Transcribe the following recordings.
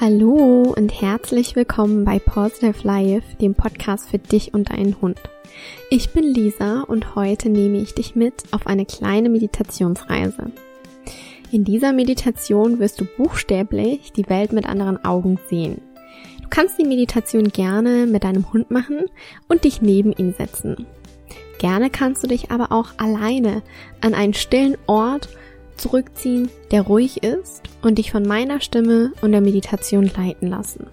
Hallo und herzlich willkommen bei Positive Life, dem Podcast für dich und deinen Hund. Ich bin Lisa und heute nehme ich dich mit auf eine kleine Meditationsreise. In dieser Meditation wirst du buchstäblich die Welt mit anderen Augen sehen. Du kannst die Meditation gerne mit deinem Hund machen und dich neben ihn setzen. Gerne kannst du dich aber auch alleine an einen stillen Ort zurückziehen, der ruhig ist und dich von meiner Stimme und der Meditation leiten lassen.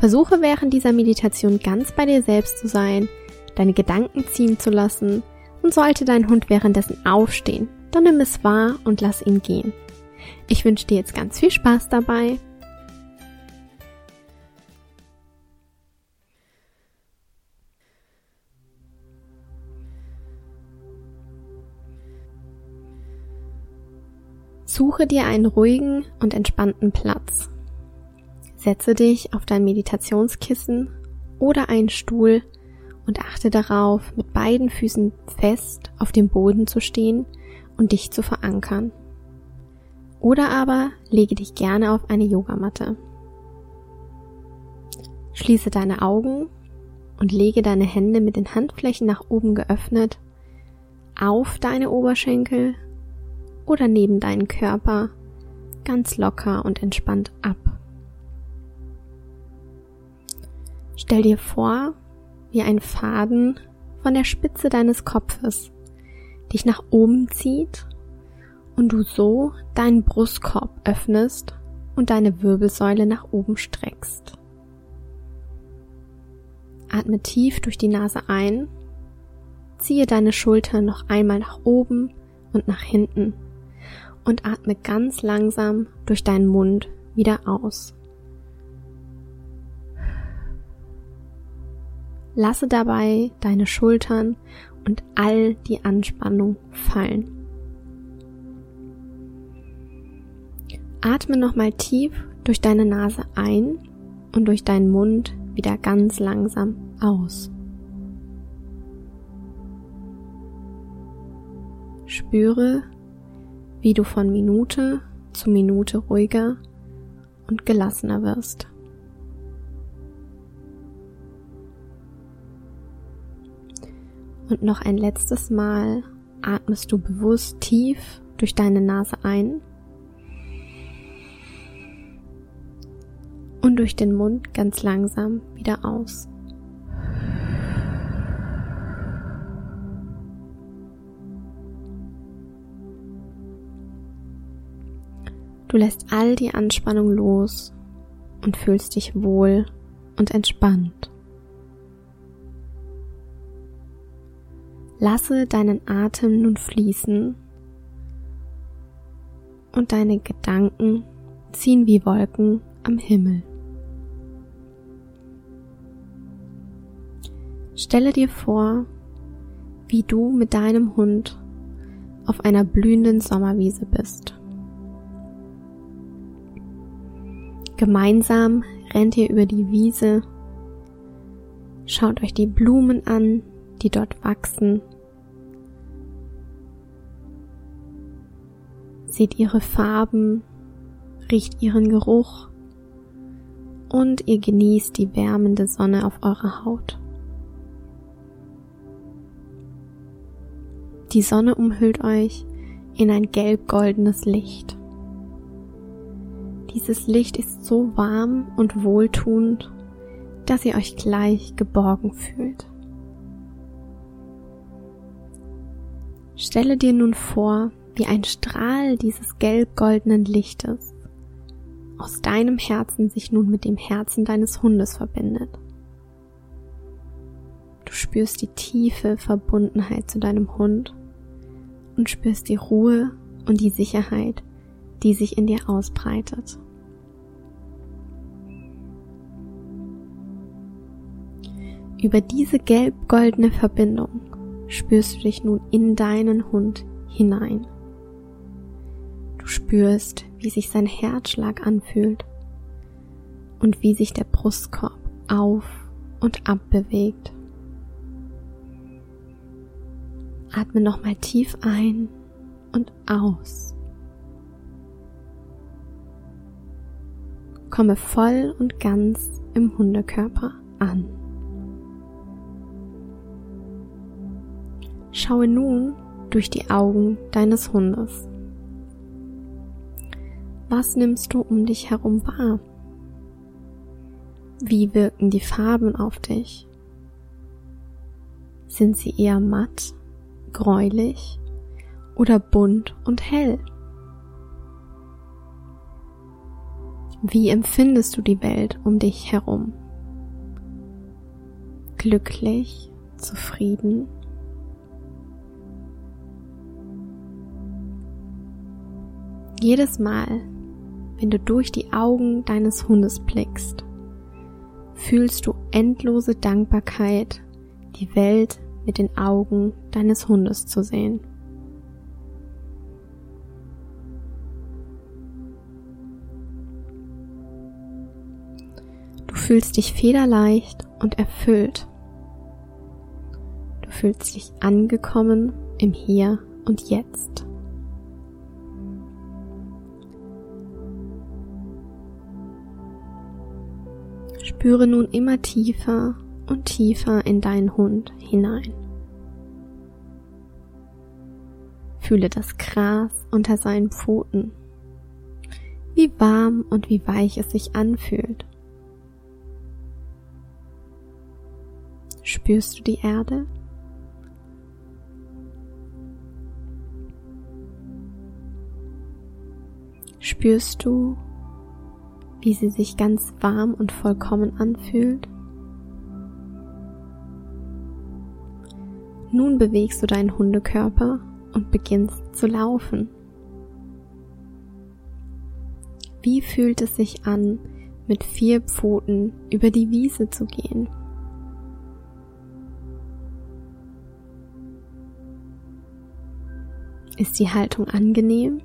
Versuche während dieser Meditation ganz bei dir selbst zu sein, deine Gedanken ziehen zu lassen und sollte dein Hund währenddessen aufstehen, dann nimm es wahr und lass ihn gehen. Ich wünsche dir jetzt ganz viel Spaß dabei Suche dir einen ruhigen und entspannten Platz. Setze dich auf dein Meditationskissen oder einen Stuhl und achte darauf, mit beiden Füßen fest auf dem Boden zu stehen und dich zu verankern. Oder aber lege dich gerne auf eine Yogamatte. Schließe deine Augen und lege deine Hände mit den Handflächen nach oben geöffnet auf deine Oberschenkel oder neben deinen Körper ganz locker und entspannt ab. Stell dir vor, wie ein Faden von der Spitze deines Kopfes dich nach oben zieht und du so deinen Brustkorb öffnest und deine Wirbelsäule nach oben streckst. Atme tief durch die Nase ein, ziehe deine Schultern noch einmal nach oben und nach hinten und atme ganz langsam durch deinen Mund wieder aus. Lasse dabei deine Schultern und all die Anspannung fallen. Atme nochmal tief durch deine Nase ein und durch deinen Mund wieder ganz langsam aus. Spüre, wie du von Minute zu Minute ruhiger und gelassener wirst. Und noch ein letztes Mal atmest du bewusst tief durch deine Nase ein und durch den Mund ganz langsam wieder aus. Du lässt all die Anspannung los und fühlst dich wohl und entspannt. Lasse deinen Atem nun fließen und deine Gedanken ziehen wie Wolken am Himmel. Stelle dir vor, wie du mit deinem Hund auf einer blühenden Sommerwiese bist. Gemeinsam rennt ihr über die Wiese, schaut euch die Blumen an, die dort wachsen, seht ihre Farben, riecht ihren Geruch und ihr genießt die wärmende Sonne auf eurer Haut. Die Sonne umhüllt euch in ein gelb-goldenes Licht. Dieses Licht ist so warm und wohltuend, dass ihr euch gleich geborgen fühlt. Stelle dir nun vor, wie ein Strahl dieses gelb-goldenen Lichtes aus deinem Herzen sich nun mit dem Herzen deines Hundes verbindet. Du spürst die tiefe Verbundenheit zu deinem Hund und spürst die Ruhe und die Sicherheit, die sich in dir ausbreitet. Über diese gelb-goldene Verbindung spürst du dich nun in deinen Hund hinein. Du spürst, wie sich sein Herzschlag anfühlt und wie sich der Brustkorb auf und ab bewegt. Atme nochmal tief ein und aus. Komme voll und ganz im Hundekörper an. Schaue nun durch die Augen deines Hundes. Was nimmst du um dich herum wahr? Wie wirken die Farben auf dich? Sind sie eher matt, gräulich oder bunt und hell? Wie empfindest du die Welt um dich herum? Glücklich, zufrieden? Jedes Mal, wenn du durch die Augen deines Hundes blickst, fühlst du endlose Dankbarkeit, die Welt mit den Augen deines Hundes zu sehen. Fühlst dich federleicht und erfüllt. Du fühlst dich angekommen im Hier und Jetzt. Spüre nun immer tiefer und tiefer in deinen Hund hinein. Fühle das Gras unter seinen Pfoten, wie warm und wie weich es sich anfühlt. Spürst du die Erde? Spürst du, wie sie sich ganz warm und vollkommen anfühlt? Nun bewegst du deinen Hundekörper und beginnst zu laufen. Wie fühlt es sich an, mit vier Pfoten über die Wiese zu gehen? Ist die Haltung angenehm?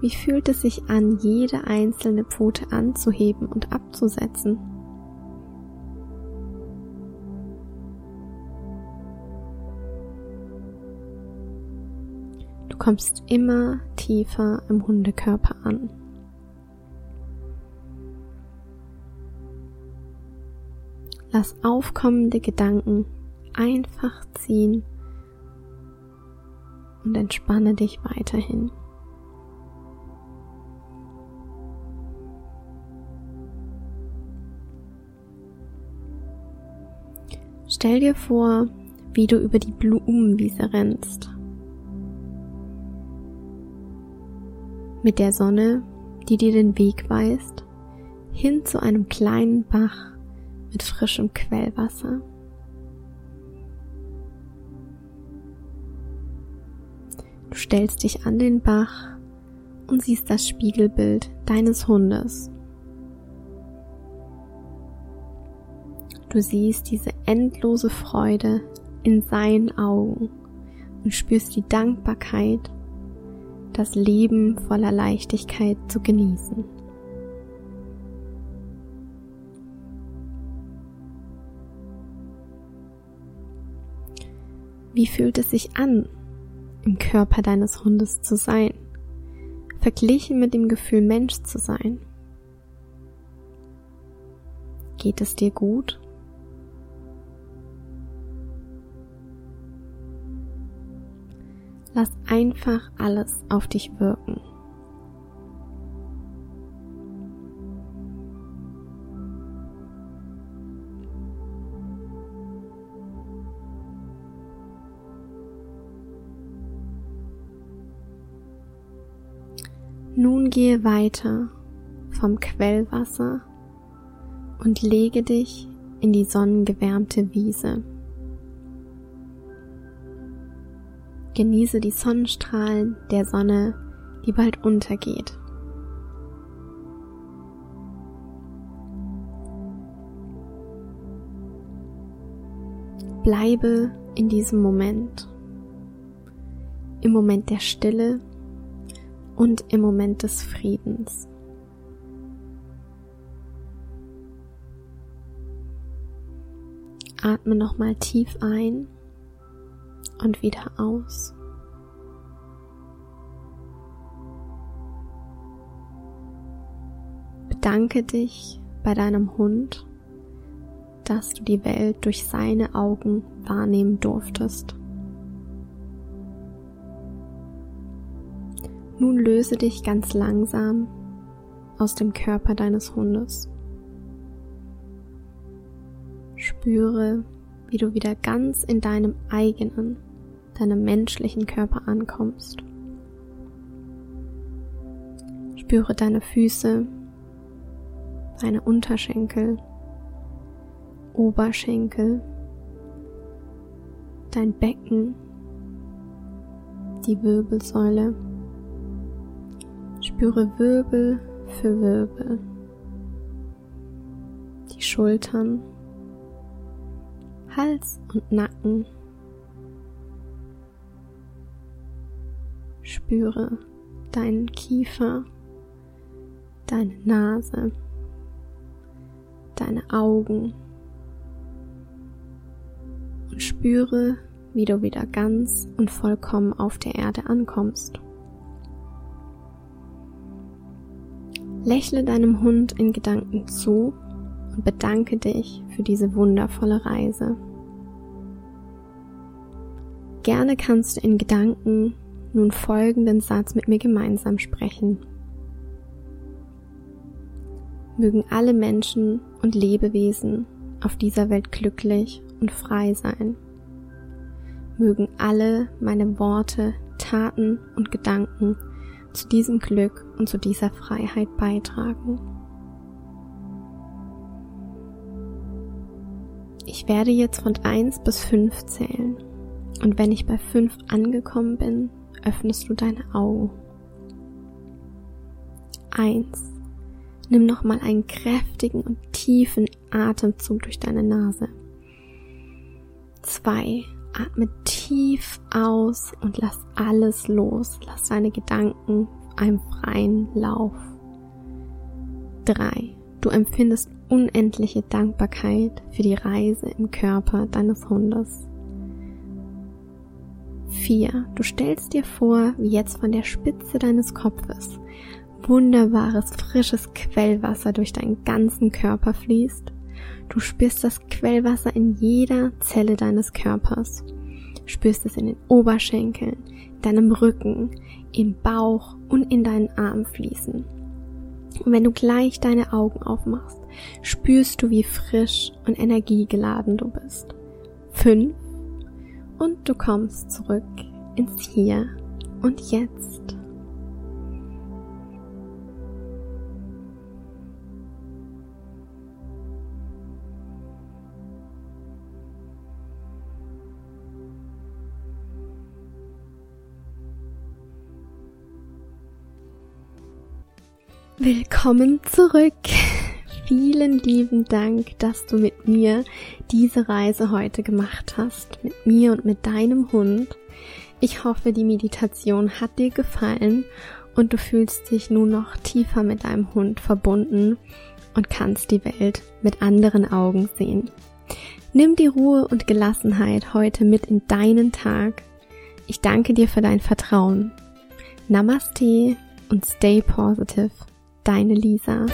Wie fühlt es sich an, jede einzelne Pfote anzuheben und abzusetzen? Du kommst immer tiefer im Hundekörper an. Lass aufkommende Gedanken einfach ziehen und entspanne dich weiterhin. Stell dir vor, wie du über die Blumenwiese rennst. Mit der Sonne, die dir den Weg weist, hin zu einem kleinen Bach mit frischem Quellwasser. Du stellst dich an den Bach und siehst das Spiegelbild deines Hundes. Du siehst diese endlose Freude in seinen Augen und spürst die Dankbarkeit, das Leben voller Leichtigkeit zu genießen. Wie fühlt es sich an, im Körper deines Hundes zu sein, verglichen mit dem Gefühl Mensch zu sein? Geht es dir gut? Lass einfach alles auf dich wirken. Gehe weiter vom Quellwasser und lege dich in die sonnengewärmte Wiese. Genieße die Sonnenstrahlen der Sonne, die bald untergeht. Bleibe in diesem Moment, im Moment der Stille und im Moment des Friedens. Atme nochmal tief ein und wieder aus. Bedanke dich bei deinem Hund, dass du die Welt durch seine Augen wahrnehmen durftest. Nun löse dich ganz langsam aus dem Körper deines Hundes. Spüre, wie du wieder ganz in deinem eigenen, deinem menschlichen Körper ankommst. Spüre deine Füße, deine Unterschenkel, Oberschenkel, dein Becken, die Wirbelsäule. Spüre Wirbel für Wirbel, die Schultern, Hals und Nacken. Spüre deinen Kiefer, deine Nase, deine Augen und spüre, wie du wieder ganz und vollkommen auf der Erde ankommst. Lächle deinem Hund in Gedanken zu und bedanke dich für diese wundervolle Reise. Gerne kannst du in Gedanken nun folgenden Satz mit mir gemeinsam sprechen. Mögen alle Menschen und Lebewesen auf dieser Welt glücklich und frei sein. Mögen alle meine Worte, Taten und Gedanken zu diesem Glück und zu dieser Freiheit beitragen. Ich werde jetzt von 1 bis 5 zählen. Und wenn ich bei 5 angekommen bin, öffnest du deine Augen. 1. Nimm nochmal einen kräftigen und tiefen Atemzug durch deine Nase. 2. Atme tief aus und lass alles los. Lass deine Gedanken einem freien Lauf. 3. Du empfindest unendliche Dankbarkeit für die Reise im Körper deines Hundes. 4. Du stellst dir vor, wie jetzt von der Spitze deines Kopfes wunderbares, frisches Quellwasser durch deinen ganzen Körper fließt. Du spürst das Quellwasser in jeder Zelle deines Körpers. Spürst es in den Oberschenkeln, deinem Rücken, im Bauch und in deinen Armen fließen. Und wenn du gleich deine Augen aufmachst, spürst du, wie frisch und energiegeladen du bist. Fünf. Und du kommst zurück ins Hier und Jetzt. Willkommen zurück. Vielen lieben Dank, dass du mit mir diese Reise heute gemacht hast, mit mir und mit deinem Hund. Ich hoffe, die Meditation hat dir gefallen und du fühlst dich nun noch tiefer mit deinem Hund verbunden und kannst die Welt mit anderen Augen sehen. Nimm die Ruhe und Gelassenheit heute mit in deinen Tag. Ich danke dir für dein Vertrauen. Namaste und stay positive. Deine Lisa.